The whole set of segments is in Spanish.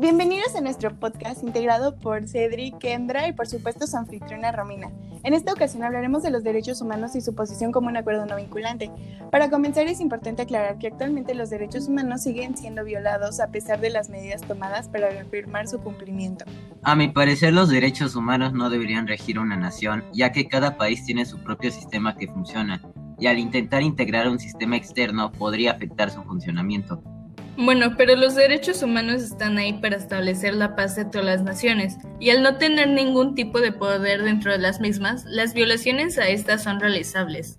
Bienvenidos a nuestro podcast integrado por Cedric, Kendra y por supuesto su anfitriona Romina. En esta ocasión hablaremos de los derechos humanos y su posición como un acuerdo no vinculante. Para comenzar es importante aclarar que actualmente los derechos humanos siguen siendo violados a pesar de las medidas tomadas para reafirmar su cumplimiento. A mi parecer los derechos humanos no deberían regir una nación, ya que cada país tiene su propio sistema que funciona, y al intentar integrar un sistema externo podría afectar su funcionamiento. Bueno, pero los derechos humanos están ahí para establecer la paz de todas las naciones, y al no tener ningún tipo de poder dentro de las mismas, las violaciones a estas son realizables.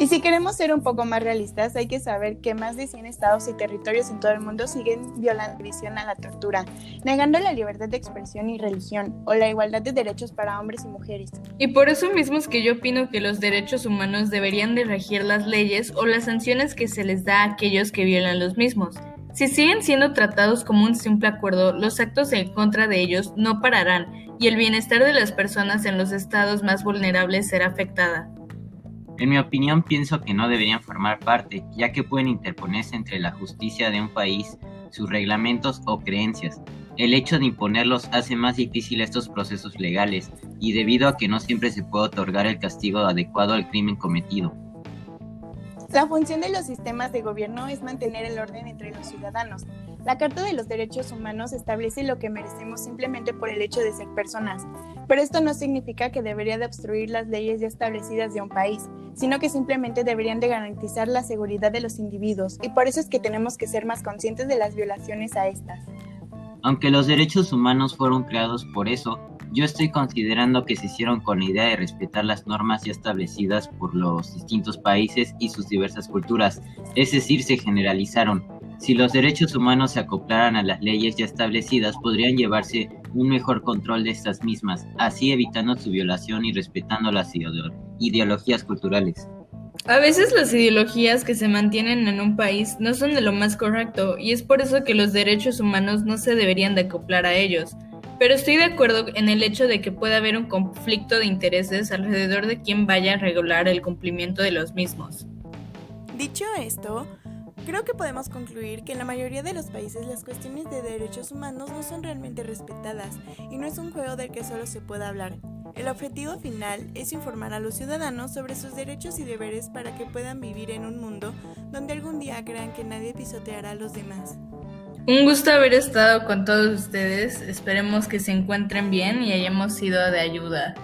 Y si queremos ser un poco más realistas, hay que saber que más de 100 estados y territorios en todo el mundo siguen violando la a la tortura, negando la libertad de expresión y religión, o la igualdad de derechos para hombres y mujeres. Y por eso mismo es que yo opino que los derechos humanos deberían de regir las leyes o las sanciones que se les da a aquellos que violan los mismos. Si siguen siendo tratados como un simple acuerdo, los actos en contra de ellos no pararán y el bienestar de las personas en los estados más vulnerables será afectada. En mi opinión pienso que no deberían formar parte, ya que pueden interponerse entre la justicia de un país, sus reglamentos o creencias. El hecho de imponerlos hace más difícil estos procesos legales, y debido a que no siempre se puede otorgar el castigo adecuado al crimen cometido. La función de los sistemas de gobierno es mantener el orden entre los ciudadanos. La Carta de los Derechos Humanos establece lo que merecemos simplemente por el hecho de ser personas, pero esto no significa que debería de obstruir las leyes ya establecidas de un país, sino que simplemente deberían de garantizar la seguridad de los individuos, y por eso es que tenemos que ser más conscientes de las violaciones a estas. Aunque los derechos humanos fueron creados por eso, yo estoy considerando que se hicieron con la idea de respetar las normas ya establecidas por los distintos países y sus diversas culturas, es decir, se generalizaron. Si los derechos humanos se acoplaran a las leyes ya establecidas, podrían llevarse un mejor control de estas mismas, así evitando su violación y respetando las ideologías culturales. A veces las ideologías que se mantienen en un país no son de lo más correcto y es por eso que los derechos humanos no se deberían de acoplar a ellos pero estoy de acuerdo en el hecho de que puede haber un conflicto de intereses alrededor de quien vaya a regular el cumplimiento de los mismos. Dicho esto, creo que podemos concluir que en la mayoría de los países las cuestiones de derechos humanos no son realmente respetadas y no es un juego del que solo se pueda hablar. El objetivo final es informar a los ciudadanos sobre sus derechos y deberes para que puedan vivir en un mundo donde algún día crean que nadie pisoteará a los demás. Un gusto haber estado con todos ustedes. Esperemos que se encuentren bien y hayamos sido de ayuda.